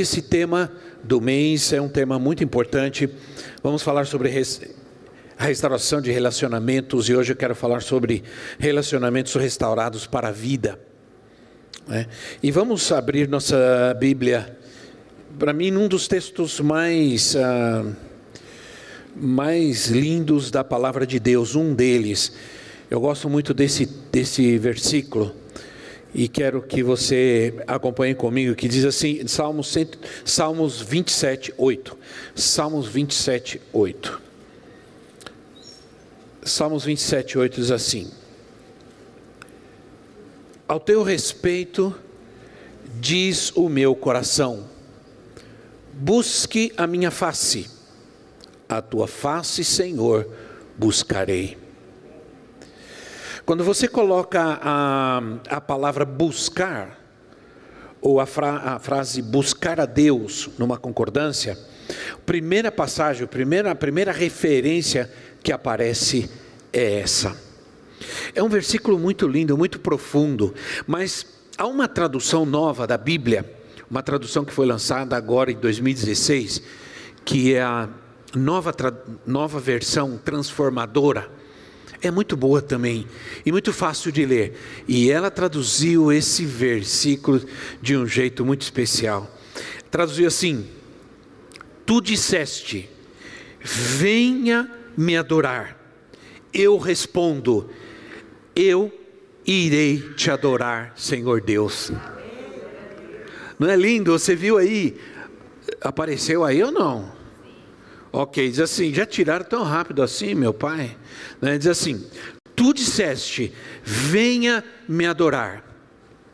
Esse tema do mês é um tema muito importante. Vamos falar sobre a restauração de relacionamentos e hoje eu quero falar sobre relacionamentos restaurados para a vida. Né? E vamos abrir nossa Bíblia, para mim, num dos textos mais, ah, mais lindos da palavra de Deus, um deles. Eu gosto muito desse, desse versículo e quero que você acompanhe comigo, que diz assim, Salmos, 100, Salmos 27, 8. Salmos 27, 8. Salmos 27, 8 diz assim: Ao teu respeito, diz o meu coração, busque a minha face, a tua face, Senhor, buscarei. Quando você coloca a, a palavra buscar, ou a, fra, a frase buscar a Deus numa concordância, primeira passagem, a primeira, a primeira referência que aparece é essa. É um versículo muito lindo, muito profundo, mas há uma tradução nova da Bíblia, uma tradução que foi lançada agora em 2016, que é a nova, nova versão transformadora é muito boa também e muito fácil de ler. E ela traduziu esse versículo de um jeito muito especial. Traduziu assim: Tu disseste, venha me adorar. Eu respondo, eu irei te adorar, Senhor Deus. Não é lindo? Você viu aí? Apareceu aí ou não? Ok, diz assim: já tiraram tão rápido assim, meu pai? Né? Diz assim: Tu disseste, venha me adorar.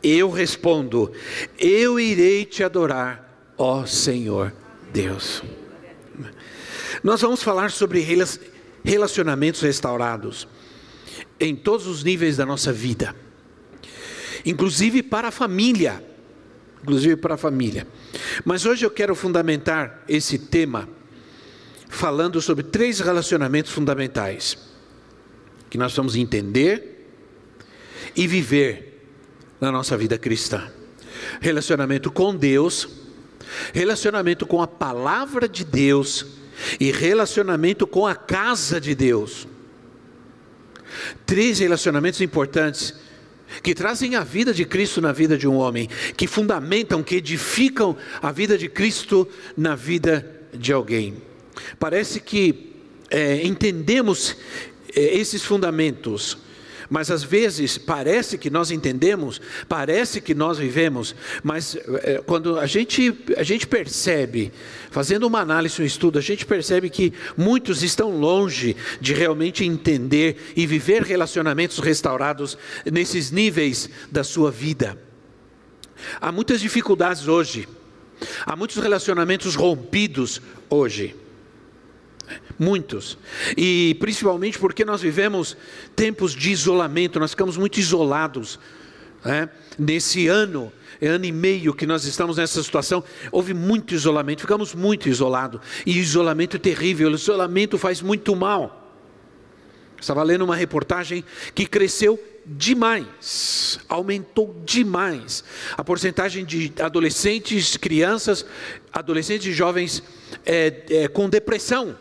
Eu respondo: Eu irei te adorar, ó Senhor Deus. Nós vamos falar sobre relacionamentos restaurados em todos os níveis da nossa vida, inclusive para a família. Inclusive para a família. Mas hoje eu quero fundamentar esse tema falando sobre três relacionamentos fundamentais que nós vamos entender e viver na nossa vida cristã: relacionamento com Deus, relacionamento com a palavra de Deus e relacionamento com a casa de Deus. Três relacionamentos importantes que trazem a vida de Cristo na vida de um homem, que fundamentam, que edificam a vida de Cristo na vida de alguém. Parece que é, entendemos é, esses fundamentos, mas às vezes parece que nós entendemos, parece que nós vivemos, mas é, quando a gente, a gente percebe, fazendo uma análise, um estudo, a gente percebe que muitos estão longe de realmente entender e viver relacionamentos restaurados nesses níveis da sua vida. Há muitas dificuldades hoje, há muitos relacionamentos rompidos hoje. Muitos. E principalmente porque nós vivemos tempos de isolamento, nós ficamos muito isolados. Né? Nesse ano, ano e meio que nós estamos nessa situação, houve muito isolamento, ficamos muito isolados. E isolamento é terrível, isolamento faz muito mal. Estava lendo uma reportagem que cresceu demais, aumentou demais a porcentagem de adolescentes, crianças, adolescentes e jovens é, é, com depressão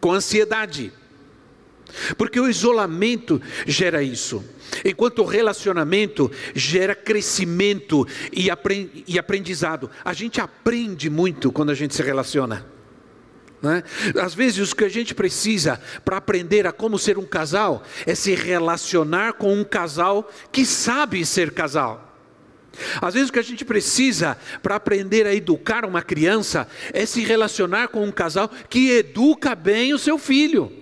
com ansiedade. Porque o isolamento gera isso, enquanto o relacionamento gera crescimento e aprendizado. A gente aprende muito quando a gente se relaciona. Né? Às vezes, o que a gente precisa para aprender a como ser um casal é se relacionar com um casal que sabe ser casal. Às vezes o que a gente precisa para aprender a educar uma criança é se relacionar com um casal que educa bem o seu filho.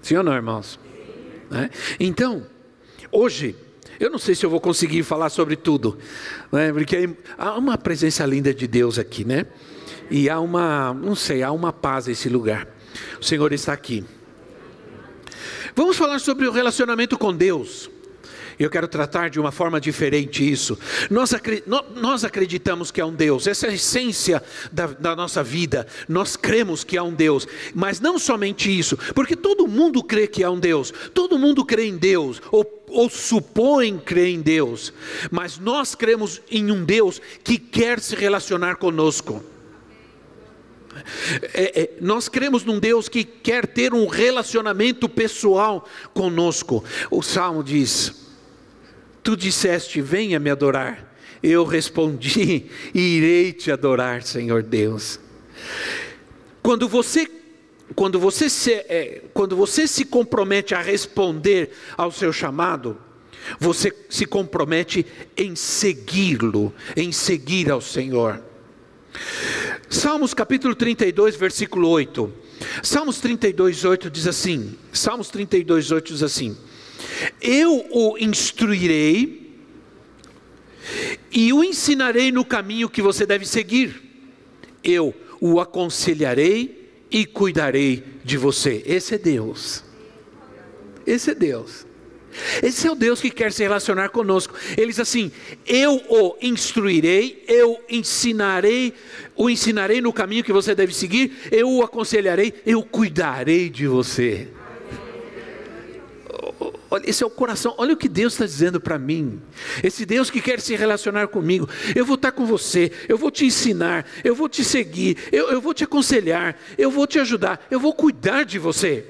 Sim ou não, irmãos? Né? Então, hoje, eu não sei se eu vou conseguir falar sobre tudo, né? porque há uma presença linda de Deus aqui, né? E há uma, não sei, há uma paz nesse lugar. O Senhor está aqui. Vamos falar sobre o relacionamento com Deus. Eu quero tratar de uma forma diferente isso. Nós, nós acreditamos que há um Deus, essa é a essência da, da nossa vida. Nós cremos que há um Deus, mas não somente isso, porque todo mundo crê que há um Deus, todo mundo crê em Deus, ou, ou supõe crer em Deus, mas nós cremos em um Deus que quer se relacionar conosco. É, é, nós cremos num Deus que quer ter um relacionamento pessoal conosco. O salmo diz: Tu disseste: Venha me adorar. Eu respondi: Irei te adorar, Senhor Deus. Quando você quando você se, é, quando você se compromete a responder ao seu chamado, você se compromete em segui-lo, em seguir ao Senhor. Salmos capítulo 32, versículo 8. Salmos 32, 8 diz assim: Salmos 32, 8 diz assim: eu o instruirei e o ensinarei no caminho que você deve seguir. Eu o aconselharei e cuidarei de você. Esse é Deus. Esse é Deus. Esse é o Deus que quer se relacionar conosco. Ele diz assim: Eu o instruirei, eu ensinarei, o ensinarei no caminho que você deve seguir, eu o aconselharei, eu cuidarei de você. Olha, esse é o coração. Olha o que Deus está dizendo para mim. Esse Deus que quer se relacionar comigo. Eu vou estar com você. Eu vou te ensinar. Eu vou te seguir. Eu, eu vou te aconselhar. Eu vou te ajudar. Eu vou cuidar de você.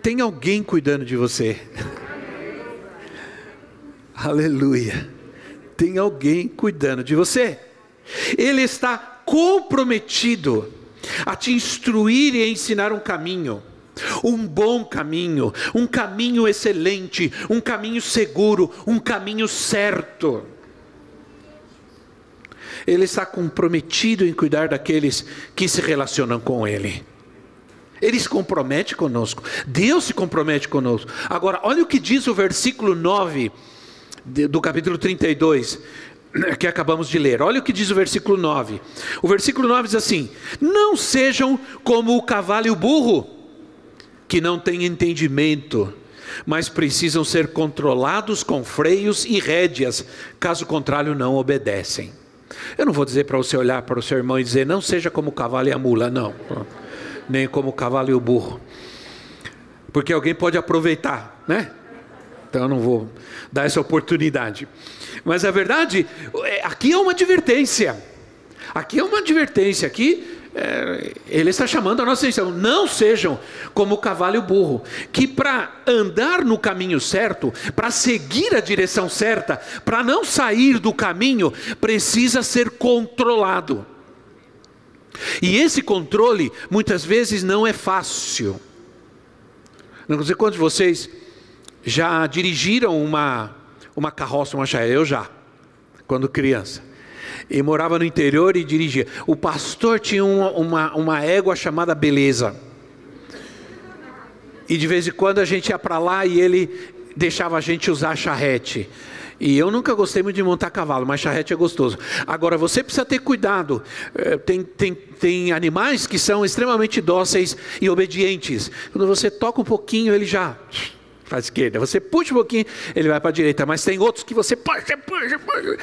Tem alguém cuidando de você. Aleluia. Tem alguém cuidando de você. Ele está comprometido a te instruir e ensinar um caminho um bom caminho, um caminho excelente, um caminho seguro, um caminho certo. Ele está comprometido em cuidar daqueles que se relacionam com Ele. Ele se compromete conosco, Deus se compromete conosco. Agora, olha o que diz o versículo 9 do capítulo 32, que acabamos de ler. Olha o que diz o versículo 9. O versículo 9 diz assim: Não sejam como o cavalo e o burro que não têm entendimento, mas precisam ser controlados com freios e rédeas, caso contrário, não obedecem. Eu não vou dizer para você olhar para o seu irmão e dizer, não seja como o cavalo e a mula, não, nem como o cavalo e o burro, porque alguém pode aproveitar, né? Então eu não vou dar essa oportunidade. Mas a verdade, é, aqui é uma advertência. Aqui é uma advertência. Aqui é, ele está chamando a nossa atenção. Não sejam como o cavalo e o burro, que para andar no caminho certo, para seguir a direção certa, para não sair do caminho, precisa ser controlado. E esse controle muitas vezes não é fácil. Não sei quantos de vocês já dirigiram uma, uma carroça, uma chaia, eu já, quando criança e morava no interior e dirigia. O pastor tinha uma, uma, uma égua chamada Beleza. E de vez em quando a gente ia para lá e ele deixava a gente usar charrete. E eu nunca gostei muito de montar cavalo, mas charrete é gostoso. Agora, você precisa ter cuidado. É, tem, tem, tem animais que são extremamente dóceis e obedientes. Quando você toca um pouquinho, ele já para a esquerda. Você puxa um pouquinho, ele vai para a direita. Mas tem outros que você puxa, puxa, puxa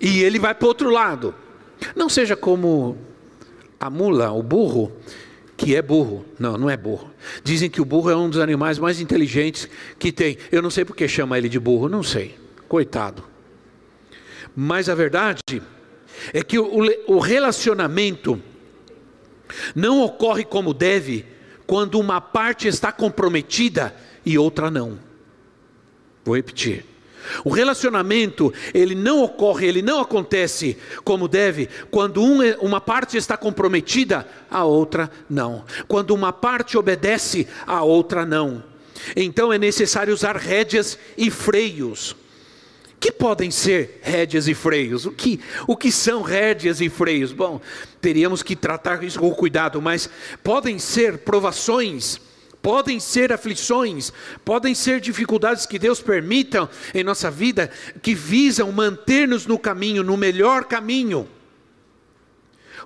e ele vai para o outro lado. Não seja como a mula, o burro, que é burro. Não, não é burro. Dizem que o burro é um dos animais mais inteligentes que tem. Eu não sei porque chama ele de burro, não sei. Coitado. Mas a verdade é que o relacionamento não ocorre como deve quando uma parte está comprometida e outra não. Vou repetir. O relacionamento, ele não ocorre, ele não acontece como deve, quando um, é, uma parte está comprometida, a outra não. Quando uma parte obedece, a outra não. Então é necessário usar rédeas e freios. Que podem ser rédeas e freios? O que, o que são rédeas e freios? Bom, teríamos que tratar isso com cuidado, mas podem ser provações podem ser aflições, podem ser dificuldades que Deus permita em nossa vida, que visam manter-nos no caminho, no melhor caminho.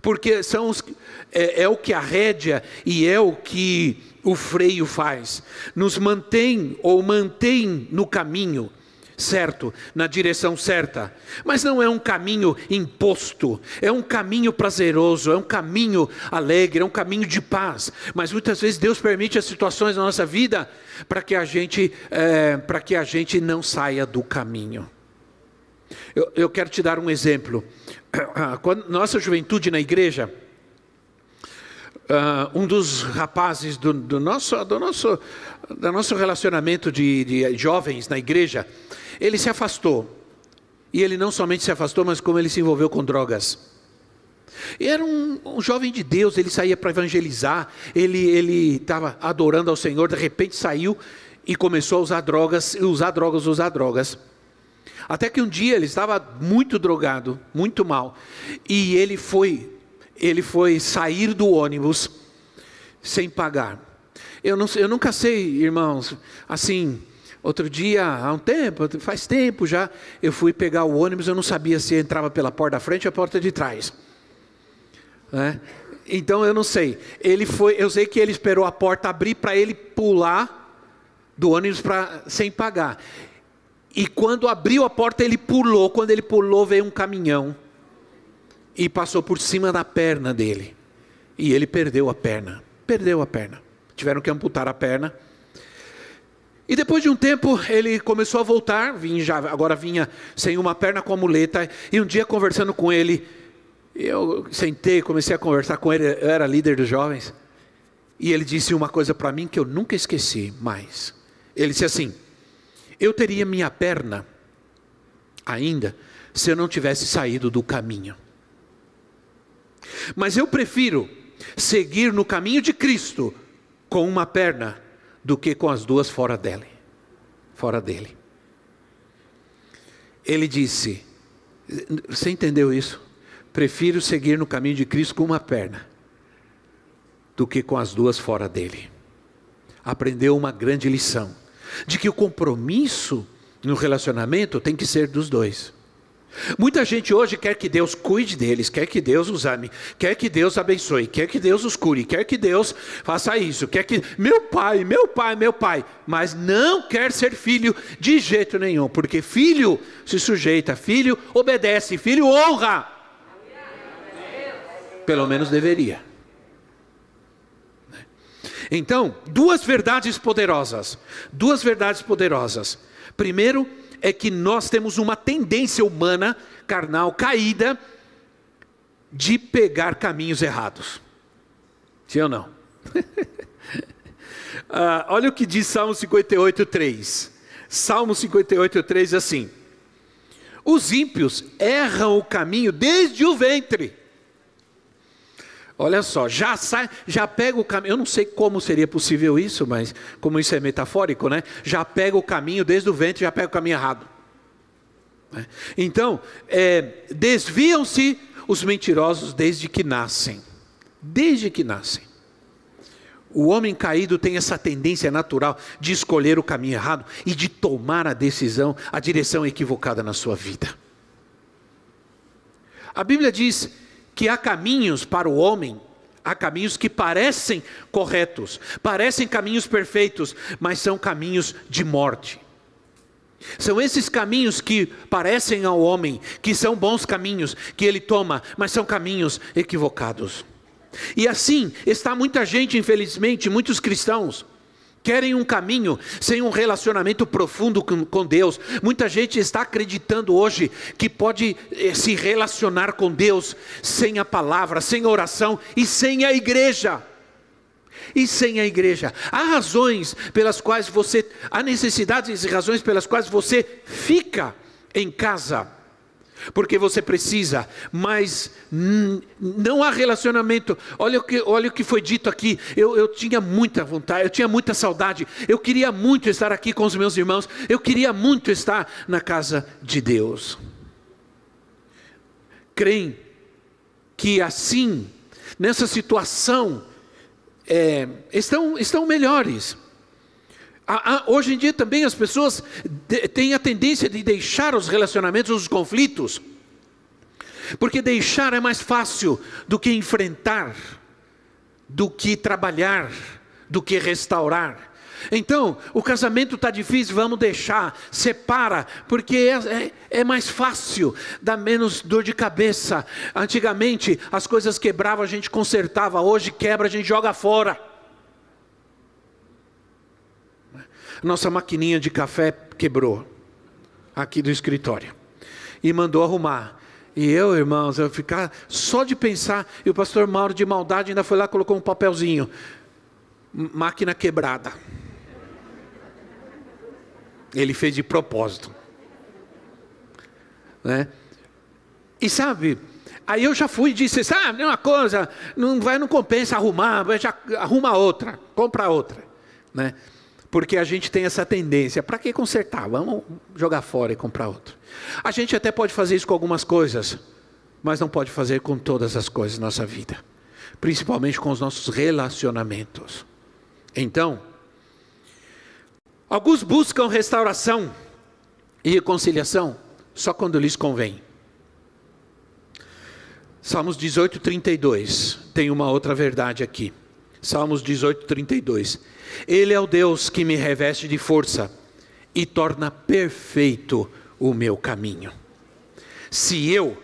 Porque são os, é, é o que a rédea e é o que o freio faz, nos mantém ou mantém no caminho certo, na direção certa. Mas não é um caminho imposto, é um caminho prazeroso, é um caminho alegre, é um caminho de paz. Mas muitas vezes Deus permite as situações na nossa vida para que a gente, é, para que a gente não saia do caminho. Eu, eu quero te dar um exemplo. Quando nossa juventude na igreja, Uh, um dos rapazes do, do, nosso, do, nosso, do nosso relacionamento de, de jovens na igreja, ele se afastou. E ele não somente se afastou, mas como ele se envolveu com drogas. E era um, um jovem de Deus, ele saía para evangelizar, ele estava adorando ao Senhor, de repente saiu e começou a usar drogas, usar drogas, usar drogas. Até que um dia ele estava muito drogado, muito mal, e ele foi, ele foi sair do ônibus sem pagar. Eu, não, eu nunca sei, irmãos, assim, Outro dia, há um tempo, faz tempo já, eu fui pegar o ônibus, eu não sabia se entrava pela porta da frente ou a porta de trás. Né? Então eu não sei. Ele foi, eu sei que ele esperou a porta abrir para ele pular do ônibus pra, sem pagar. E quando abriu a porta, ele pulou. Quando ele pulou, veio um caminhão e passou por cima da perna dele. E ele perdeu a perna. Perdeu a perna. Tiveram que amputar a perna e depois de um tempo ele começou a voltar, vinha já, agora vinha sem uma perna com a muleta. E um dia conversando com ele, eu sentei, comecei a conversar com ele, eu era líder dos jovens. E ele disse uma coisa para mim que eu nunca esqueci mais. Ele disse assim: Eu teria minha perna ainda se eu não tivesse saído do caminho. Mas eu prefiro seguir no caminho de Cristo com uma perna do que com as duas fora dele. Fora dele. Ele disse: Você entendeu isso? Prefiro seguir no caminho de Cristo com uma perna do que com as duas fora dele. Aprendeu uma grande lição de que o compromisso no relacionamento tem que ser dos dois. Muita gente hoje quer que Deus cuide deles, quer que Deus os ame, quer que Deus abençoe, quer que Deus os cure, quer que Deus faça isso, quer que meu pai, meu pai, meu pai, mas não quer ser filho de jeito nenhum, porque filho se sujeita, filho obedece, filho honra. Pelo menos deveria. Então, duas verdades poderosas, duas verdades poderosas. Primeiro, é que nós temos uma tendência humana, carnal, caída, de pegar caminhos errados. Sim ou não? ah, olha o que diz Salmo 58, 3. Salmo 58, 3 assim: Os ímpios erram o caminho desde o ventre Olha só, já sai, já pega o caminho. Eu não sei como seria possível isso, mas como isso é metafórico, né? Já pega o caminho desde o ventre, já pega o caminho errado. Né? Então, é, desviam-se os mentirosos desde que nascem. Desde que nascem. O homem caído tem essa tendência natural de escolher o caminho errado e de tomar a decisão, a direção equivocada na sua vida. A Bíblia diz que há caminhos para o homem, há caminhos que parecem corretos, parecem caminhos perfeitos, mas são caminhos de morte. São esses caminhos que parecem ao homem, que são bons caminhos que ele toma, mas são caminhos equivocados. E assim está muita gente, infelizmente, muitos cristãos, querem um caminho sem um relacionamento profundo com, Deus. Muita gente está acreditando hoje que pode eh, se relacionar com Deus sem a palavra, sem a oração e sem a igreja. E sem a igreja. Há razões pelas quais você, há necessidades e razões pelas quais você fica em casa porque você precisa, mas não há relacionamento. Olha o que, olha o que foi dito aqui. Eu, eu tinha muita vontade, eu tinha muita saudade, eu queria muito estar aqui com os meus irmãos, eu queria muito estar na casa de Deus. Creem que assim, nessa situação, é, estão, estão melhores. Hoje em dia também as pessoas têm a tendência de deixar os relacionamentos, os conflitos, porque deixar é mais fácil do que enfrentar, do que trabalhar, do que restaurar. Então, o casamento está difícil, vamos deixar, separa, porque é, é, é, mais fácil, dá menos dor de cabeça. Antigamente, as coisas quebravam, a gente consertava, hoje quebra, a gente joga fora. Nossa maquininha de café quebrou, aqui do escritório, e mandou arrumar. E eu, irmãos, eu ficar só de pensar, e o pastor Mauro de maldade ainda foi lá colocou um papelzinho, máquina quebrada. Ele fez de propósito. Né? E sabe, aí eu já fui e disse, sabe, uma coisa, não vai, não compensa arrumar, já arruma outra, compra outra, né? Porque a gente tem essa tendência, para que consertar? Vamos jogar fora e comprar outro. A gente até pode fazer isso com algumas coisas, mas não pode fazer com todas as coisas na nossa vida, principalmente com os nossos relacionamentos. Então, Alguns buscam restauração e reconciliação só quando lhes convém. Salmos 18, 32. Tem uma outra verdade aqui. Salmos 18, 32. Ele é o Deus que me reveste de força e torna perfeito o meu caminho. Se eu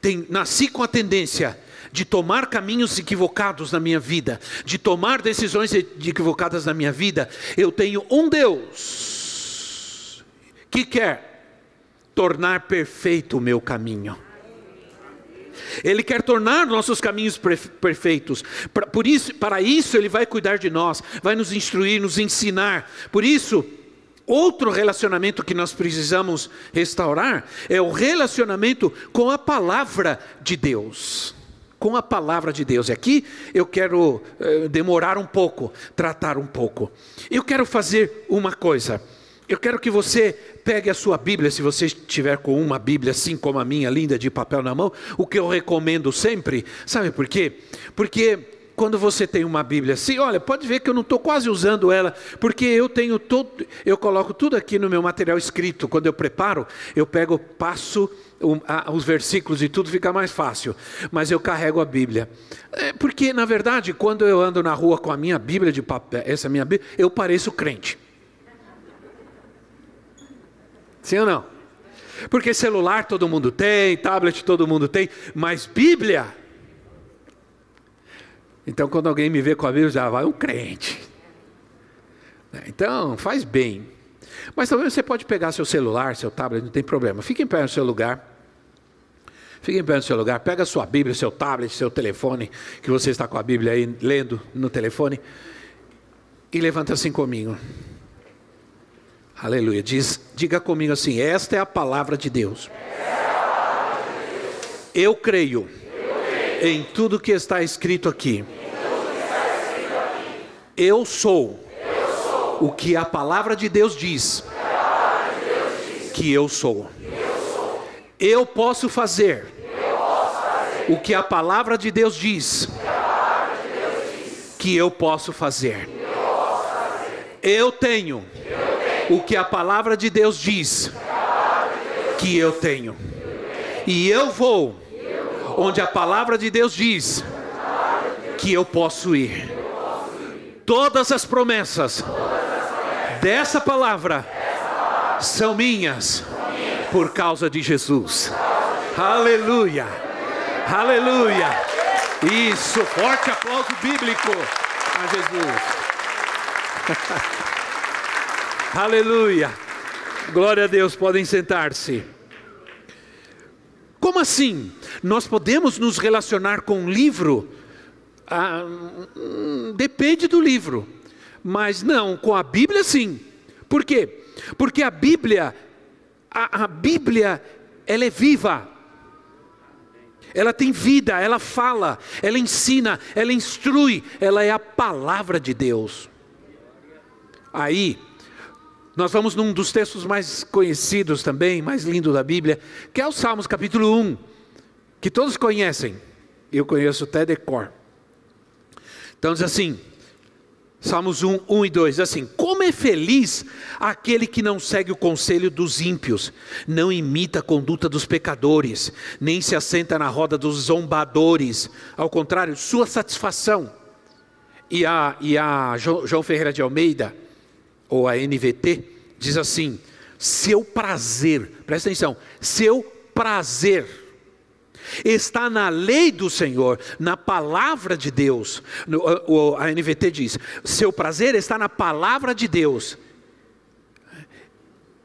tem, nasci com a tendência de tomar caminhos equivocados na minha vida, de tomar decisões equivocadas na minha vida, eu tenho um Deus que quer tornar perfeito o meu caminho. Ele quer tornar nossos caminhos perfeitos. Por isso, para isso ele vai cuidar de nós, vai nos instruir, nos ensinar. Por isso, outro relacionamento que nós precisamos restaurar é o relacionamento com a palavra de Deus com a palavra de Deus. E aqui eu quero eh, demorar um pouco, tratar um pouco. Eu quero fazer uma coisa. Eu quero que você pegue a sua Bíblia, se você estiver com uma Bíblia assim como a minha, linda de papel na mão, o que eu recomendo sempre, sabe por quê? Porque quando você tem uma Bíblia assim, olha, pode ver que eu não estou quase usando ela, porque eu tenho todo, eu coloco tudo aqui no meu material escrito. Quando eu preparo, eu pego, passo os versículos e tudo fica mais fácil, mas eu carrego a Bíblia. É porque, na verdade, quando eu ando na rua com a minha Bíblia de papel, essa minha Bíblia, eu pareço crente. Sim ou não? Porque celular todo mundo tem, tablet todo mundo tem, mas Bíblia. Então, quando alguém me vê com a Bíblia, já vai um crente. Então, faz bem. Mas também você pode pegar seu celular, seu tablet, não tem problema. Fique em pé no seu lugar. Fique em pé no seu lugar, pega sua Bíblia, seu tablet, seu telefone, que você está com a Bíblia aí lendo no telefone, e levanta assim comigo. Aleluia. Diz, diga comigo assim: Esta é a palavra de Deus. Eu creio em tudo que está escrito aqui. Eu sou o que a palavra de Deus diz que eu sou. Eu posso fazer o que a palavra de Deus diz que eu posso fazer. Eu tenho o que a palavra de Deus diz que eu tenho. E eu vou onde a palavra de Deus diz que eu posso ir. Todas as promessas dessa palavra são minhas por causa de Jesus. Aleluia, aleluia. Isso, forte aplauso bíblico a Jesus. aleluia. Glória a Deus, podem sentar-se. Como assim? Nós podemos nos relacionar com um livro? Ah, hum, depende do livro. Mas não, com a Bíblia sim. Por quê? Porque a Bíblia, a, a Bíblia, ela é viva. Ela tem vida, ela fala, ela ensina, ela instrui, ela é a palavra de Deus. Aí, nós vamos num dos textos mais conhecidos também, mais lindo da Bíblia, que é o Salmos capítulo 1, que todos conhecem. Eu conheço até decor. Então diz assim: Salmos 1, 1 e 2, assim: Como é feliz aquele que não segue o conselho dos ímpios, não imita a conduta dos pecadores, nem se assenta na roda dos zombadores, ao contrário, sua satisfação. E a, e a João Ferreira de Almeida, ou a NVT, diz assim: Seu prazer, presta atenção, seu prazer está na lei do Senhor, na palavra de Deus. A NVT diz: seu prazer está na palavra de Deus.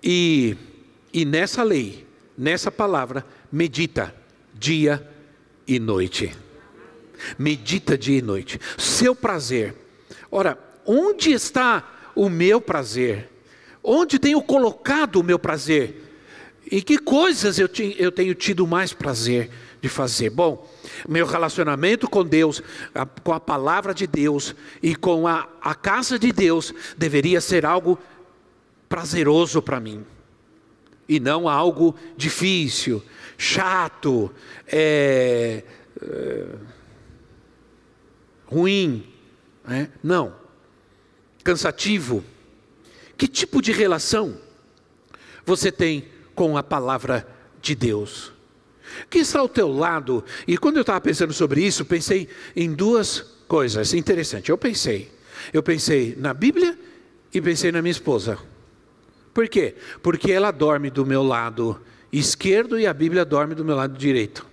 E, e nessa lei, nessa palavra, medita dia e noite. Medita dia e noite. Seu prazer. Ora, onde está o meu prazer? Onde tenho colocado o meu prazer? Em que coisas eu, eu tenho tido mais prazer? de fazer. Bom, meu relacionamento com Deus, com a palavra de Deus e com a, a casa de Deus deveria ser algo prazeroso para mim e não algo difícil, chato, é, é, ruim, né? não, cansativo. Que tipo de relação você tem com a palavra de Deus? que está ao teu lado. E quando eu estava pensando sobre isso, pensei em duas coisas interessantes. Eu pensei, eu pensei na Bíblia e pensei na minha esposa. Por quê? Porque ela dorme do meu lado esquerdo e a Bíblia dorme do meu lado direito.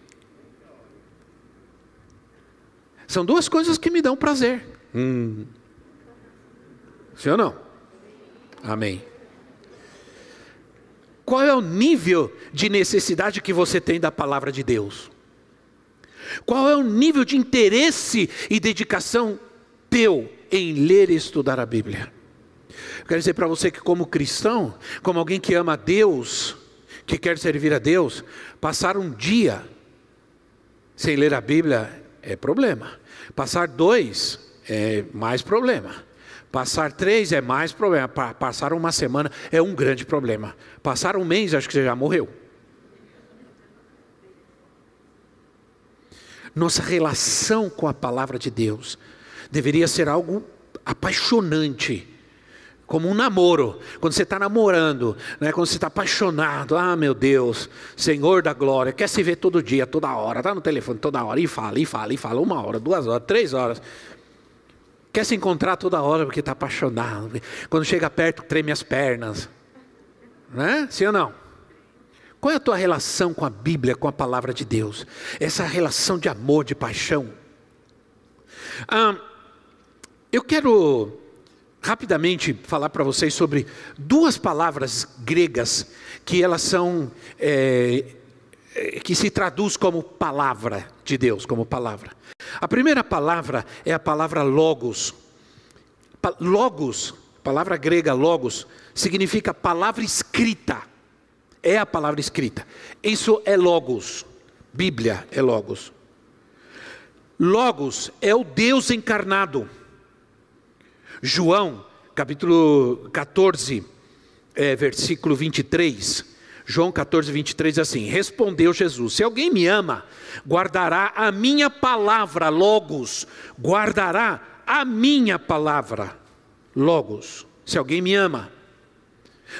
São duas coisas que me dão prazer. Hum. Sim ou não? Amém. Qual é o nível de necessidade que você tem da palavra de Deus? Qual é o nível de interesse e dedicação teu em ler e estudar a Bíblia? Eu quero dizer para você que, como cristão, como alguém que ama a Deus, que quer servir a Deus, passar um dia sem ler a Bíblia é problema. Passar dois é mais problema. Passar três é mais problema. Passar uma semana é um grande problema. Passar um mês, acho que você já morreu. Nossa relação com a palavra de Deus deveria ser algo apaixonante, como um namoro. Quando você está namorando, né? quando você está apaixonado, ah meu Deus, Senhor da glória, quer se ver todo dia, toda hora, está no telefone toda hora, e fala, e fala, e fala, uma hora, duas horas, três horas. Quer se encontrar toda hora porque está apaixonado. Quando chega perto, treme as pernas. Né? Sim ou não? Qual é a tua relação com a Bíblia, com a palavra de Deus? Essa relação de amor, de paixão. Ah, eu quero rapidamente falar para vocês sobre duas palavras gregas que elas são é, que se traduz como palavra de Deus, como palavra. A primeira palavra é a palavra logos. Logos, palavra grega logos, significa palavra escrita. É a palavra escrita. Isso é logos. Bíblia é logos. Logos é o Deus encarnado. João, capítulo 14, é, versículo 23. João 14, 23 assim: Respondeu Jesus: Se alguém me ama, guardará a minha palavra, logos, guardará a minha palavra, logos. Se alguém me ama,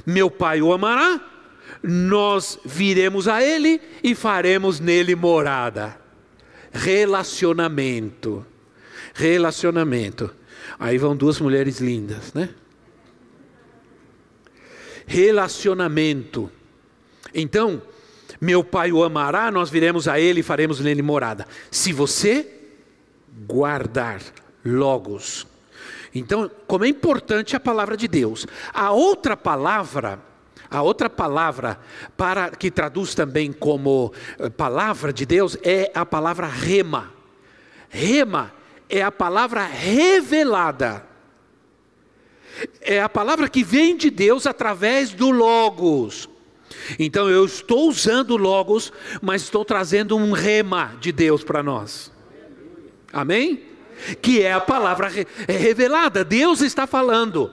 meu Pai o amará, nós viremos a Ele e faremos nele morada. Relacionamento, relacionamento. Aí vão duas mulheres lindas, né? Relacionamento. Então, meu pai o amará, nós viremos a ele e faremos nele morada. Se você guardar logos. Então, como é importante a palavra de Deus. A outra palavra, a outra palavra para que traduz também como eh, palavra de Deus é a palavra rema. Rema é a palavra revelada. É a palavra que vem de Deus através do logos. Então eu estou usando Logos, mas estou trazendo um rema de Deus para nós. Amém? Que é a palavra é revelada, Deus está falando.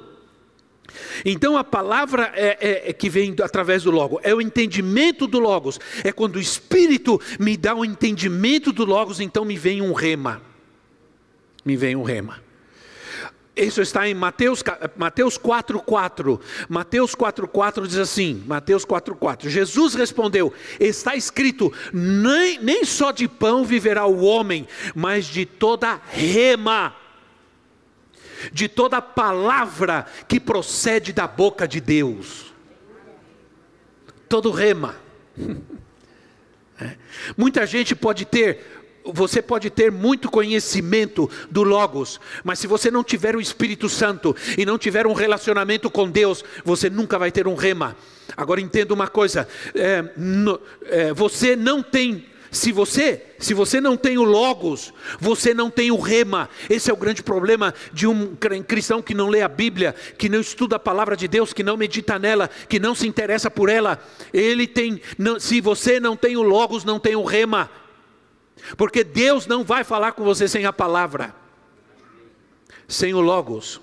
Então a palavra é, é, é, que vem através do Logos é o entendimento do Logos. É quando o Espírito me dá o entendimento do Logos, então me vem um rema. Me vem um rema. Isso está em Mateus, Mateus 4,4. Mateus 4,4 diz assim: Mateus 4,4. Jesus respondeu: Está escrito, nem, nem só de pão viverá o homem, mas de toda rema, de toda palavra que procede da boca de Deus. Todo rema. É. Muita gente pode ter você pode ter muito conhecimento do Logos, mas se você não tiver o Espírito Santo e não tiver um relacionamento com Deus, você nunca vai ter um rema. Agora entenda uma coisa: é, no, é, você não tem se você, se você não tem o logos, você não tem o rema. Esse é o grande problema de um cristão que não lê a Bíblia, que não estuda a palavra de Deus, que não medita nela, que não se interessa por ela. Ele tem, não, se você não tem o logos, não tem o rema. Porque Deus não vai falar com você sem a palavra, sem o Logos.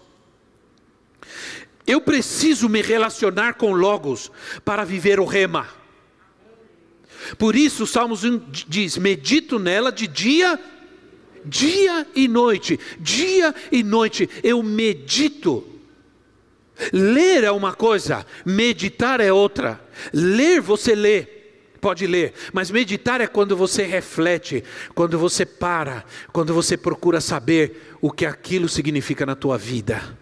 Eu preciso me relacionar com Logos para viver o rema. Por isso, Salmos 1 diz: medito nela de dia, dia e noite, dia e noite, eu medito. Ler é uma coisa, meditar é outra. Ler você lê, pode ler, mas meditar é quando você reflete, quando você para, quando você procura saber o que aquilo significa na tua vida.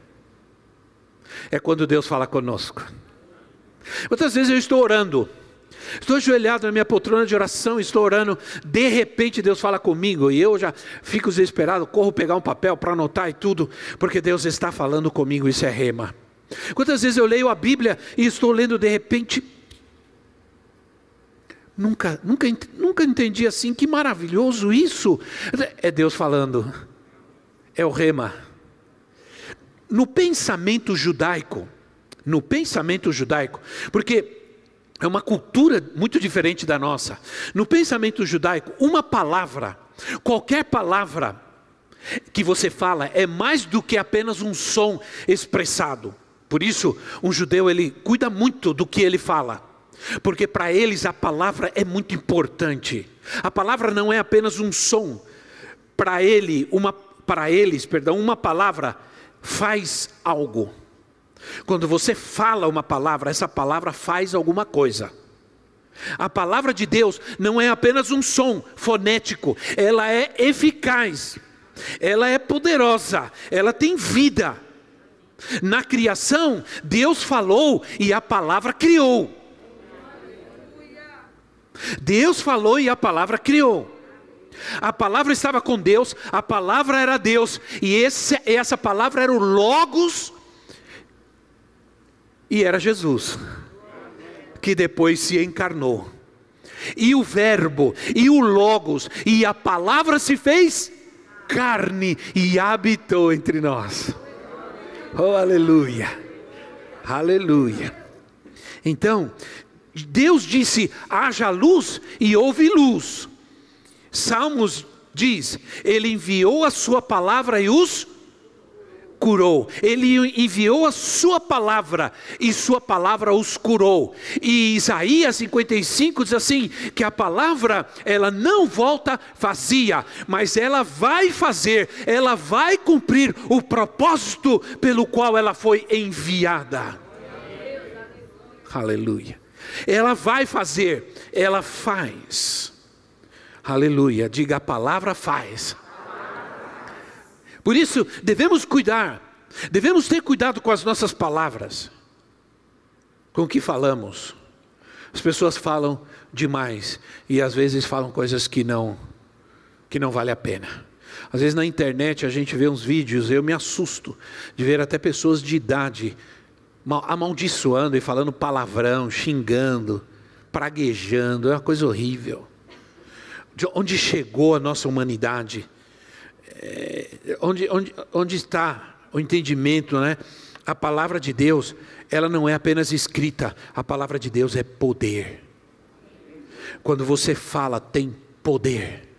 É quando Deus fala conosco. Muitas vezes eu estou orando, estou ajoelhado na minha poltrona de oração, estou orando, de repente Deus fala comigo e eu já fico desesperado, corro pegar um papel para anotar e tudo, porque Deus está falando comigo, isso é rema. Quantas vezes eu leio a Bíblia e estou lendo de repente, Nunca, nunca, nunca entendi assim, que maravilhoso isso. É Deus falando, é o rema. No pensamento judaico, no pensamento judaico, porque é uma cultura muito diferente da nossa. No pensamento judaico, uma palavra, qualquer palavra que você fala é mais do que apenas um som expressado. Por isso, um judeu ele cuida muito do que ele fala porque para eles a palavra é muito importante. A palavra não é apenas um som. Para ele, uma para eles, perdão, uma palavra faz algo. Quando você fala uma palavra, essa palavra faz alguma coisa. A palavra de Deus não é apenas um som fonético, ela é eficaz, ela é poderosa, ela tem vida. Na criação, Deus falou e a palavra criou. Deus falou e a palavra criou. A palavra estava com Deus, a palavra era Deus, e esse, essa palavra era o Logos, e era Jesus, que depois se encarnou. E o Verbo, e o Logos, e a palavra se fez carne e habitou entre nós. Oh, aleluia, aleluia. Então, Deus disse: haja luz e houve luz. Salmos diz: Ele enviou a Sua palavra e os curou. Ele enviou a Sua palavra e Sua palavra os curou. E Isaías 55 diz assim: que a palavra ela não volta vazia, mas ela vai fazer, ela vai cumprir o propósito pelo qual ela foi enviada. Aleluia. Ela vai fazer, ela faz. Aleluia. Diga a palavra faz. Por isso, devemos cuidar, devemos ter cuidado com as nossas palavras, com o que falamos. As pessoas falam demais e às vezes falam coisas que não que não vale a pena. Às vezes na internet a gente vê uns vídeos, eu me assusto de ver até pessoas de idade amaldiçoando e falando palavrão, xingando, praguejando, é uma coisa horrível. De onde chegou a nossa humanidade? É, onde, onde, onde está o entendimento, né? A palavra de Deus, ela não é apenas escrita, a palavra de Deus é poder. Quando você fala, tem poder.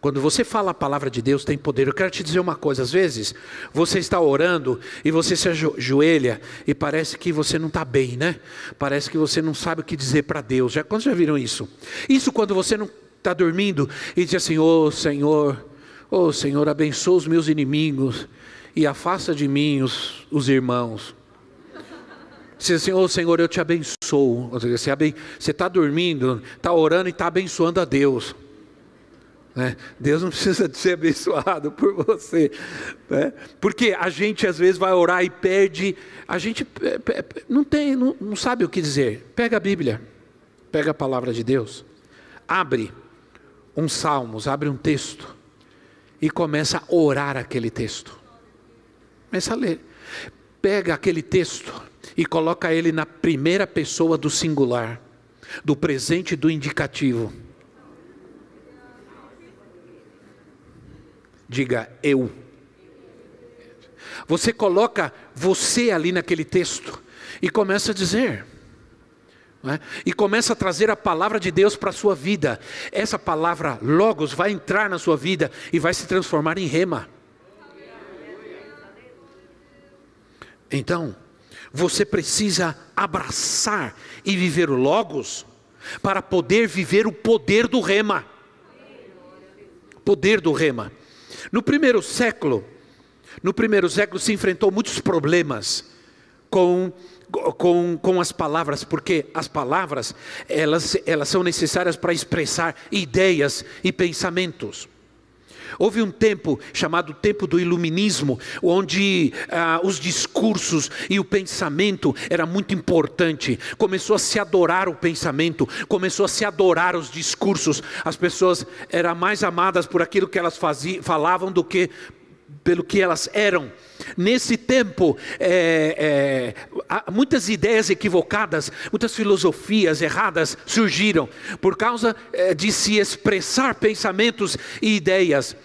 Quando você fala a palavra de Deus, tem poder. Eu quero te dizer uma coisa: às vezes você está orando e você se ajoelha e parece que você não está bem, né? Parece que você não sabe o que dizer para Deus. Já, quando já viram isso? Isso quando você não está dormindo e diz assim: Ô oh, Senhor, ô oh, Senhor, abençoa os meus inimigos e afasta de mim os, os irmãos. Se assim, ô oh, Senhor, eu te abençoo. Você está dormindo, está orando e está abençoando a Deus. Né? Deus não precisa de ser abençoado por você, né? porque a gente às vezes vai orar e perde, a gente não tem, não, não sabe o que dizer. Pega a Bíblia, pega a palavra de Deus, abre um Salmos, abre um texto e começa a orar aquele texto. Começa a ler. Pega aquele texto e coloca ele na primeira pessoa do singular, do presente e do indicativo. Diga eu. Você coloca você ali naquele texto e começa a dizer. É? E começa a trazer a palavra de Deus para a sua vida. Essa palavra, Logos, vai entrar na sua vida e vai se transformar em rema. Então, você precisa abraçar e viver o Logos para poder viver o poder do rema. Poder do rema. No primeiro século, no primeiro século se enfrentou muitos problemas com com, com as palavras, porque as palavras elas, elas são necessárias para expressar ideias e pensamentos. Houve um tempo chamado tempo do iluminismo, onde ah, os discursos e o pensamento era muito importante. Começou a se adorar o pensamento, começou a se adorar os discursos. As pessoas eram mais amadas por aquilo que elas faziam, falavam do que pelo que elas eram. Nesse tempo, é, é, muitas ideias equivocadas, muitas filosofias erradas surgiram por causa é, de se expressar pensamentos e ideias.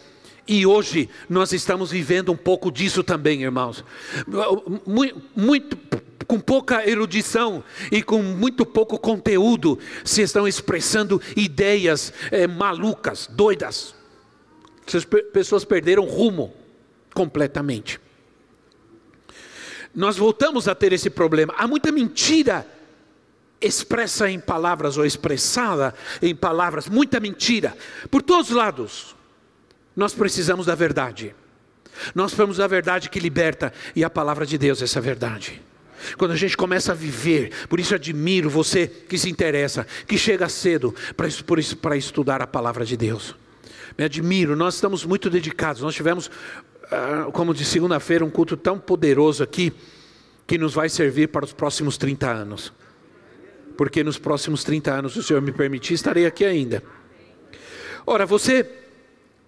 E hoje nós estamos vivendo um pouco disso também, irmãos. Muito, muito, com pouca erudição e com muito pouco conteúdo, se estão expressando ideias é, malucas, doidas. Essas pessoas perderam rumo completamente. Nós voltamos a ter esse problema. Há muita mentira expressa em palavras ou expressada em palavras, muita mentira, por todos os lados. Nós precisamos da verdade. Nós precisamos da verdade que liberta, e a palavra de Deus é essa verdade. Quando a gente começa a viver, por isso admiro você que se interessa, que chega cedo para estudar a palavra de Deus. Me admiro, nós estamos muito dedicados. Nós tivemos como de segunda-feira, um culto tão poderoso aqui, que nos vai servir para os próximos 30 anos. Porque nos próximos 30 anos, se o Senhor me permitir, estarei aqui ainda. Ora, você,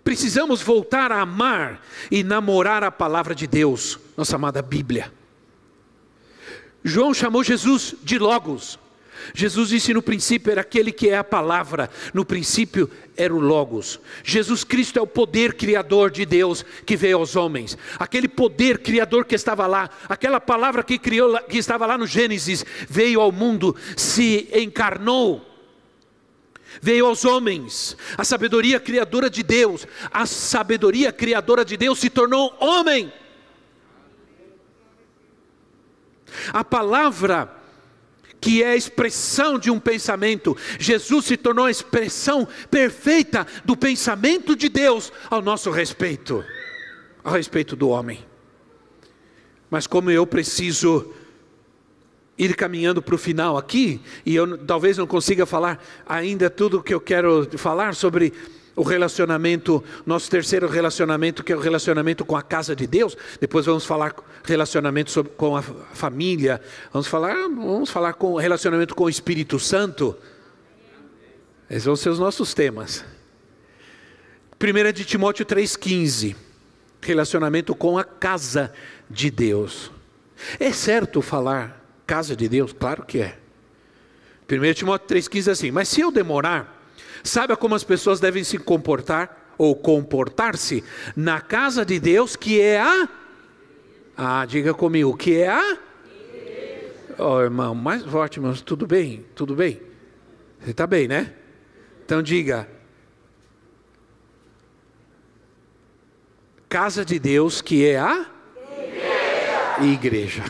precisamos voltar a amar e namorar a palavra de Deus, nossa amada Bíblia. João chamou Jesus de Logos. Jesus disse no princípio era aquele que é a palavra, no princípio era o Logos. Jesus Cristo é o poder criador de Deus que veio aos homens. Aquele poder criador que estava lá, aquela palavra que criou que estava lá no Gênesis, veio ao mundo, se encarnou. Veio aos homens, a sabedoria criadora de Deus, a sabedoria criadora de Deus se tornou homem. A palavra que é a expressão de um pensamento. Jesus se tornou a expressão perfeita do pensamento de Deus ao nosso respeito, ao respeito do homem. Mas como eu preciso ir caminhando para o final aqui, e eu talvez não consiga falar ainda tudo o que eu quero falar sobre o relacionamento, nosso terceiro relacionamento, que é o relacionamento com a casa de Deus. Depois vamos falar relacionamento sobre, com a família. Vamos falar, vamos falar com relacionamento com o Espírito Santo. Esses vão ser os nossos temas. 1 de Timóteo 3,15. Relacionamento com a casa de Deus. É certo falar casa de Deus? Claro que é. 1 Timóteo 3,15 assim, mas se eu demorar, Saiba como as pessoas devem se comportar ou comportar-se na casa de Deus, que é a. Ah, diga comigo, que é a. Oh, irmão, mais forte, irmão, tudo bem? Tudo bem? Você está bem, né? Então diga. Casa de Deus, que é a. Igreja. igreja.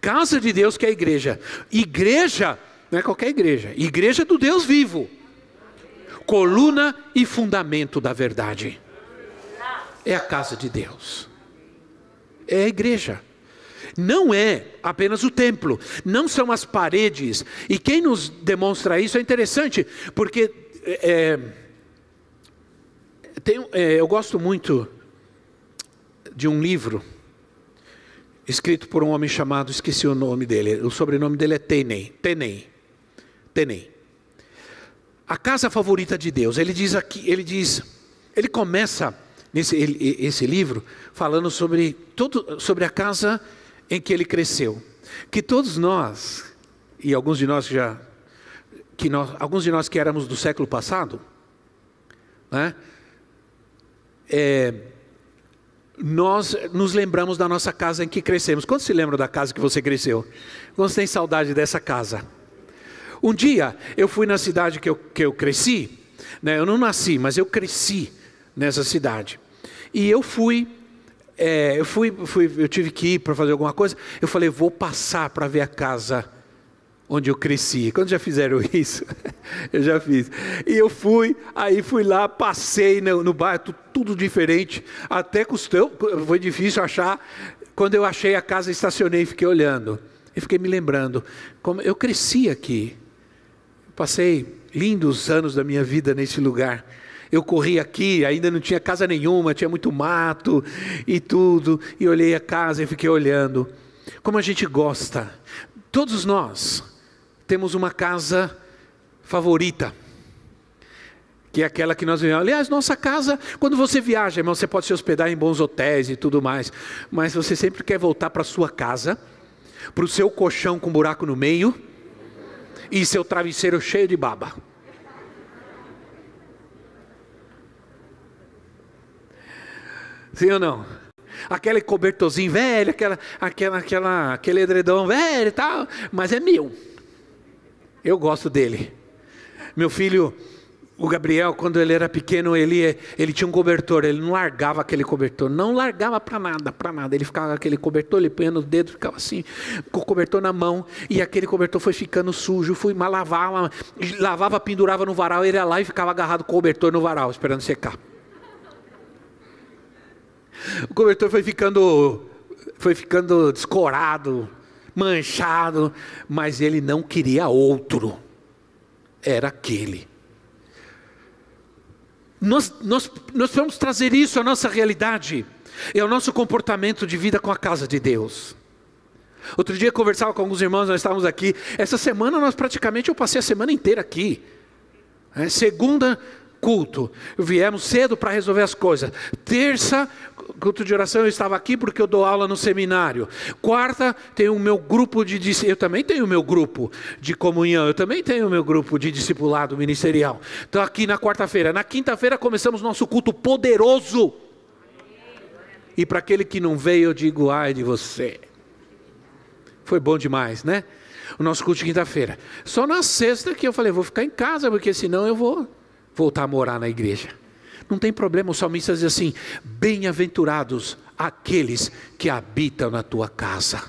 Casa de Deus, que é a igreja. Igreja não é qualquer igreja. Igreja do Deus vivo coluna e fundamento da verdade. É a casa de Deus. é a igreja. Não é apenas o templo, não são as paredes. E quem nos demonstra isso é interessante, porque é, tem, é, eu gosto muito de um livro escrito por um homem chamado, esqueci o nome dele, o sobrenome dele é Tenei. Tenei. Tenei. A casa favorita de Deus. Ele diz aqui, ele diz, ele começa nesse ele, esse livro falando sobre tudo, sobre a casa em que ele cresceu. Que todos nós e alguns de nós já que nós, alguns de nós que éramos do século passado, né? É, nós nos lembramos da nossa casa em que crescemos. Quantos se lembram da casa que você cresceu? Quantos têm saudade dessa casa? Um dia eu fui na cidade que eu, que eu cresci, né? eu não nasci, mas eu cresci nessa cidade. E eu fui, é, eu fui, fui, eu tive que ir para fazer alguma coisa. Eu falei, vou passar para ver a casa onde eu cresci. Quando já fizeram isso? eu já fiz. E eu fui, aí fui lá, passei no, no bairro, tudo diferente. Até custou, foi difícil achar. Quando eu achei a casa, estacionei e fiquei olhando. E fiquei me lembrando, como eu cresci aqui. Passei lindos anos da minha vida nesse lugar. Eu corri aqui, ainda não tinha casa nenhuma, tinha muito mato e tudo. E olhei a casa e fiquei olhando. Como a gente gosta. Todos nós temos uma casa favorita. Que é aquela que nós vivemos. Aliás, nossa casa, quando você viaja, irmão, você pode se hospedar em bons hotéis e tudo mais. Mas você sempre quer voltar para sua casa, para o seu colchão com buraco no meio e seu travesseiro cheio de baba. Sim ou não? Aquele cobertorzinho velho, aquela, aquela, aquela, aquele edredom velho e tal, mas é meu. Eu gosto dele. Meu filho, o Gabriel, quando ele era pequeno, ele, ele tinha um cobertor, ele não largava aquele cobertor, não largava para nada, para nada. Ele ficava com aquele cobertor, ele punha no dedo, ficava assim, com o cobertor na mão, e aquele cobertor foi ficando sujo, fui lavava, lavava, pendurava no varal, ele ia lá e ficava agarrado com o cobertor no varal, esperando secar. O cobertor foi ficando, foi ficando descorado, manchado, mas ele não queria outro, era aquele. Nós, nós, nós trazer isso à nossa realidade e ao nosso comportamento de vida com a casa de Deus. Outro dia eu conversava com alguns irmãos, nós estávamos aqui. Essa semana nós praticamente eu passei a semana inteira aqui. É, segunda culto, viemos cedo para resolver as coisas. Terça, culto de oração, eu estava aqui porque eu dou aula no seminário. Quarta, tenho o meu grupo de eu também tenho o meu grupo de comunhão, eu também tenho o meu grupo de discipulado ministerial. Então aqui na quarta-feira, na quinta-feira começamos nosso culto poderoso. E para aquele que não veio, eu digo, ai de você. Foi bom demais, né? O nosso culto de quinta-feira. Só na sexta que eu falei, vou ficar em casa, porque senão eu vou voltar a morar na igreja. Não tem problema, o salmista diz assim: Bem-aventurados aqueles que habitam na tua casa.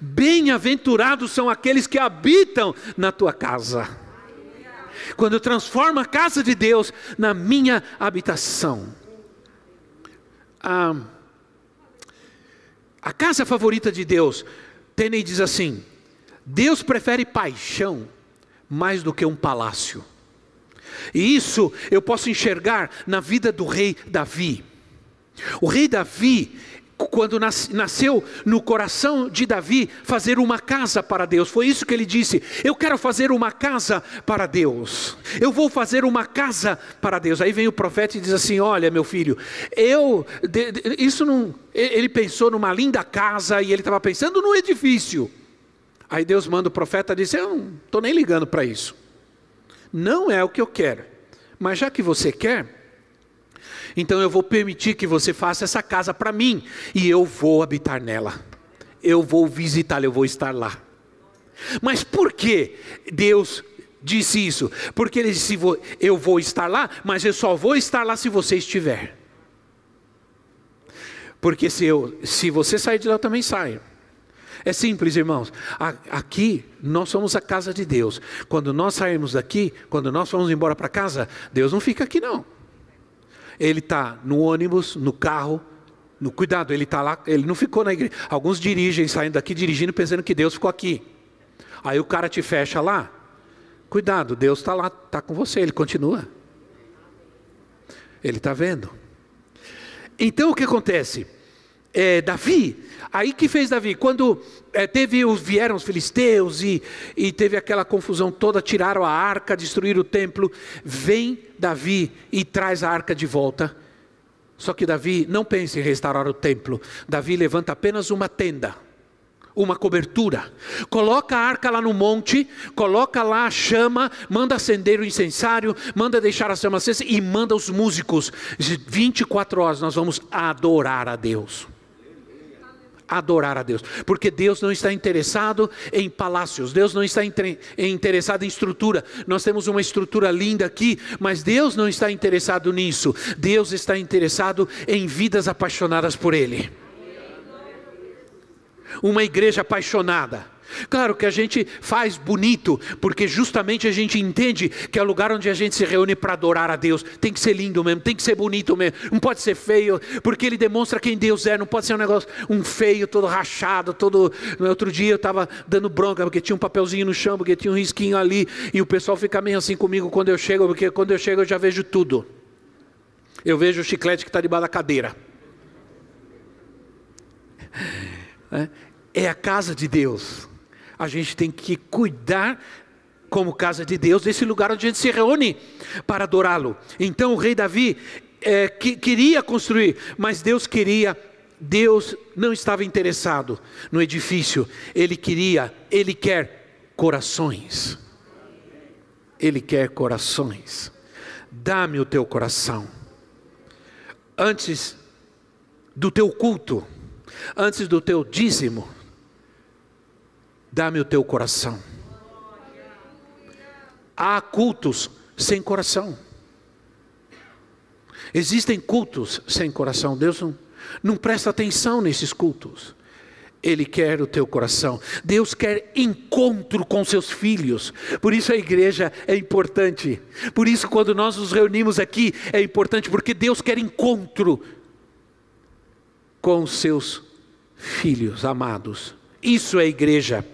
Bem-aventurados são aqueles que habitam na tua casa. Quando eu transformo a casa de Deus na minha habitação. Ah, a casa favorita de Deus, Tenney diz assim: Deus prefere paixão mais do que um palácio. E isso eu posso enxergar na vida do rei Davi. O rei Davi, quando nasceu no coração de Davi, fazer uma casa para Deus, foi isso que ele disse: Eu quero fazer uma casa para Deus, eu vou fazer uma casa para Deus. Aí vem o profeta e diz assim: Olha, meu filho, eu, isso não, ele pensou numa linda casa e ele estava pensando no edifício. Aí Deus manda o profeta e diz: Eu não estou nem ligando para isso não é o que eu quero. Mas já que você quer, então eu vou permitir que você faça essa casa para mim e eu vou habitar nela. Eu vou visitá-la, eu vou estar lá. Mas por que Deus disse isso? Porque ele disse: Eu vou estar lá, mas eu só vou estar lá se você estiver. Porque se, eu, se você sair de lá, eu também saio. É simples, irmãos. Aqui nós somos a casa de Deus. Quando nós sairmos daqui, quando nós vamos embora para casa, Deus não fica aqui não. Ele está no ônibus, no carro, No cuidado, ele está lá, ele não ficou na igreja. Alguns dirigem, saindo daqui dirigindo, pensando que Deus ficou aqui. Aí o cara te fecha lá. Cuidado, Deus está lá, está com você, ele continua. Ele está vendo. Então o que acontece? É, Davi, aí que fez Davi? Quando é, teve, vieram os filisteus e, e teve aquela confusão toda, tiraram a arca, destruíram o templo, vem Davi e traz a arca de volta. Só que Davi não pensa em restaurar o templo. Davi levanta apenas uma tenda, uma cobertura. Coloca a arca lá no monte, coloca lá a chama, manda acender o incensário, manda deixar a chama acesa e manda os músicos. 24 horas nós vamos adorar a Deus adorar a Deus, porque Deus não está interessado em palácios, Deus não está interessado em estrutura. Nós temos uma estrutura linda aqui, mas Deus não está interessado nisso. Deus está interessado em vidas apaixonadas por Ele. Uma igreja apaixonada Claro que a gente faz bonito, porque justamente a gente entende que é o lugar onde a gente se reúne para adorar a Deus. Tem que ser lindo mesmo, tem que ser bonito mesmo, não pode ser feio, porque ele demonstra quem Deus é, não pode ser um negócio, um feio, todo rachado, todo. No outro dia eu estava dando bronca, porque tinha um papelzinho no chão, porque tinha um risquinho ali, e o pessoal fica meio assim comigo quando eu chego, porque quando eu chego eu já vejo tudo. Eu vejo o chiclete que está debaixo da cadeira. É, é a casa de Deus a gente tem que cuidar como casa de Deus, desse lugar onde a gente se reúne para adorá-lo. Então o rei Davi é, que, queria construir, mas Deus queria, Deus não estava interessado no edifício, ele queria, ele quer corações. Ele quer corações. Dá-me o teu coração. Antes do teu culto, antes do teu dízimo, dá-me o teu coração. Há cultos sem coração. Existem cultos sem coração. Deus não, não presta atenção nesses cultos. Ele quer o teu coração. Deus quer encontro com seus filhos. Por isso a igreja é importante. Por isso, quando nós nos reunimos aqui, é importante, porque Deus quer encontro com seus filhos amados. Isso é igreja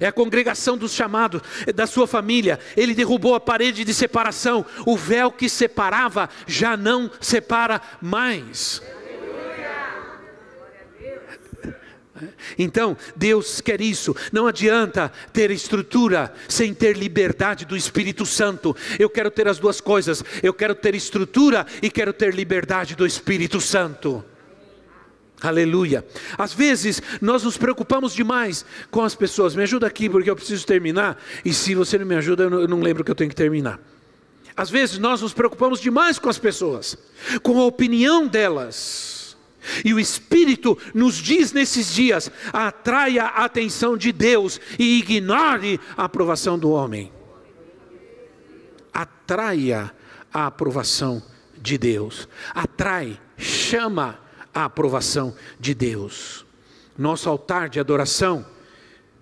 é a congregação dos chamados, é da sua família. Ele derrubou a parede de separação, o véu que separava já não separa mais. Então, Deus quer isso. Não adianta ter estrutura sem ter liberdade do Espírito Santo. Eu quero ter as duas coisas. Eu quero ter estrutura e quero ter liberdade do Espírito Santo. Aleluia. Às vezes nós nos preocupamos demais com as pessoas. Me ajuda aqui porque eu preciso terminar. E se você não me ajuda, eu não, lembro que eu tenho que terminar. Às vezes nós nos preocupamos demais com as pessoas, com a opinião delas. E o Espírito nos diz nesses dias: atraia a atenção de Deus e ignore a aprovação do homem. Atraia a aprovação de Deus. Atrai, chama a aprovação de Deus. Nosso altar de adoração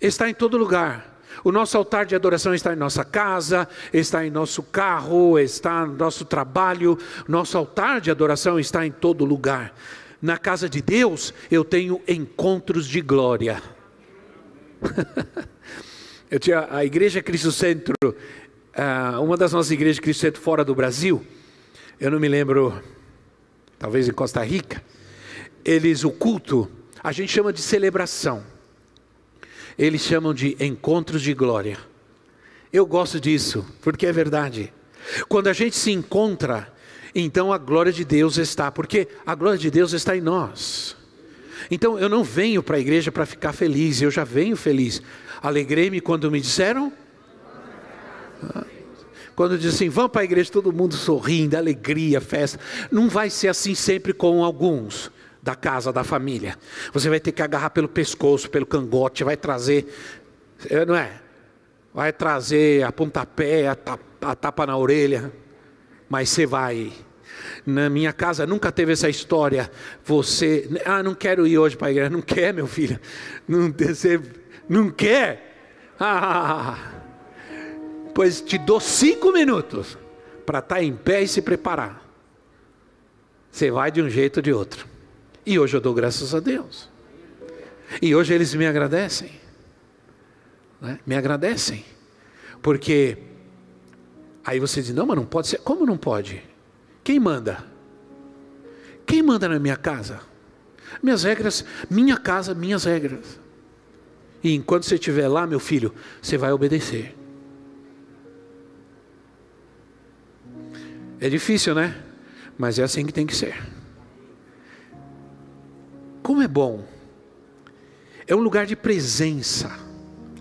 está em todo lugar. O nosso altar de adoração está em nossa casa, está em nosso carro, está no nosso trabalho. Nosso altar de adoração está em todo lugar. Na casa de Deus eu tenho encontros de glória. eu tinha a igreja Cristo Centro, ah, uma das nossas igrejas Cristo Centro fora do Brasil. Eu não me lembro, talvez em Costa Rica eles o culto, a gente chama de celebração. Eles chamam de encontros de glória. Eu gosto disso, porque é verdade. Quando a gente se encontra, então a glória de Deus está, porque a glória de Deus está em nós. Então eu não venho para a igreja para ficar feliz, eu já venho feliz. Alegrei-me quando me disseram. Quando diz assim, vamos para a igreja, todo mundo sorrindo, alegria, festa. Não vai ser assim sempre com alguns da casa, da família. Você vai ter que agarrar pelo pescoço, pelo cangote, vai trazer, é, não é? Vai trazer a pontapé, a tapa, a tapa na orelha, mas você vai. Na minha casa nunca teve essa história. Você, ah, não quero ir hoje para a igreja. Não quer, meu filho. Não, você, não quer? Ah, pois te dou cinco minutos para estar tá em pé e se preparar. Você vai de um jeito ou de outro. E hoje eu dou graças a Deus. E hoje eles me agradecem. Né? Me agradecem. Porque aí você diz: não, mas não pode ser. Como não pode? Quem manda? Quem manda na minha casa? Minhas regras, minha casa, minhas regras. E enquanto você estiver lá, meu filho, você vai obedecer. É difícil, né? Mas é assim que tem que ser. Como é bom. É um lugar de presença.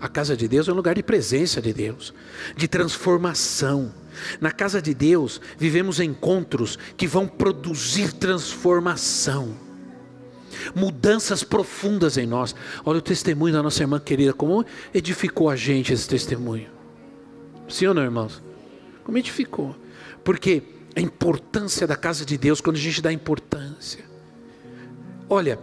A casa de Deus é um lugar de presença de Deus, de transformação. Na casa de Deus, vivemos encontros que vão produzir transformação, mudanças profundas em nós. Olha o testemunho da nossa irmã querida, como edificou a gente esse testemunho. Sim ou não, irmãos? Como edificou? Porque a importância da casa de Deus, quando a gente dá importância. Olha,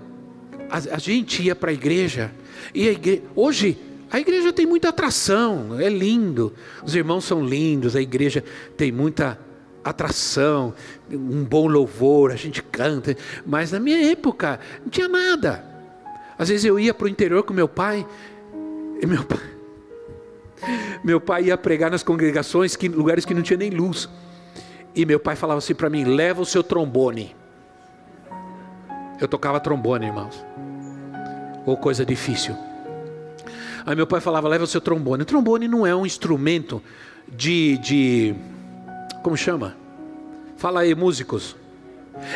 a, a gente ia para a igreja, e a hoje a igreja tem muita atração, é lindo, os irmãos são lindos, a igreja tem muita atração, um bom louvor, a gente canta, mas na minha época não tinha nada. Às vezes eu ia para o interior com meu pai, e meu pai, meu pai ia pregar nas congregações, que, lugares que não tinha nem luz. E meu pai falava assim para mim: leva o seu trombone. Eu tocava trombone, irmãos. Ou coisa difícil. Aí meu pai falava: leva o seu trombone. O trombone não é um instrumento de. de como chama? Fala aí, músicos.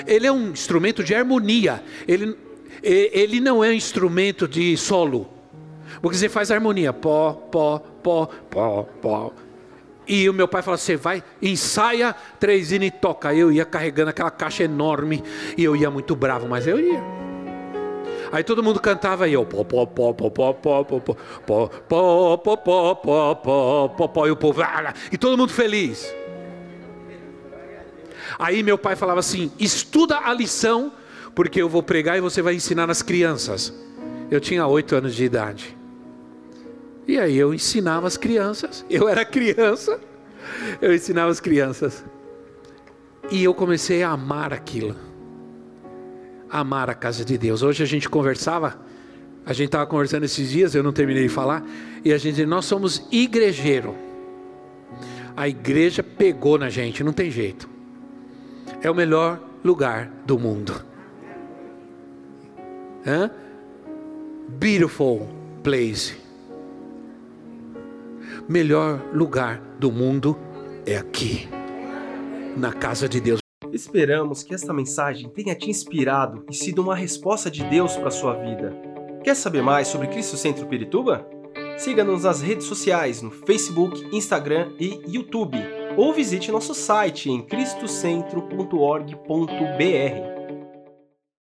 Ele é um instrumento de harmonia. Ele, ele não é um instrumento de solo. Porque você faz harmonia. Pó, pó, pó, pó, pó. E o meu pai falou: Você vai, ensaia três hinos e toca. Eu ia carregando aquela caixa enorme e eu ia muito bravo, mas eu ia. Aí todo mundo cantava e eu e o povo e todo mundo feliz. Aí meu pai falava assim: estuda a lição, porque eu vou pregar e você vai ensinar nas crianças. Eu tinha oito anos de idade. E aí eu ensinava as crianças. Eu era criança, eu ensinava as crianças. E eu comecei a amar aquilo. Amar a casa de Deus. Hoje a gente conversava, a gente estava conversando esses dias, eu não terminei de falar, e a gente nós somos igrejeiro. A igreja pegou na gente, não tem jeito. É o melhor lugar do mundo. Hã? Beautiful place melhor lugar do mundo é aqui, na casa de Deus. Esperamos que esta mensagem tenha te inspirado e sido uma resposta de Deus para a sua vida. Quer saber mais sobre Cristo Centro Pirituba? Siga-nos nas redes sociais no Facebook, Instagram e YouTube, ou visite nosso site em cristocentro.org.br.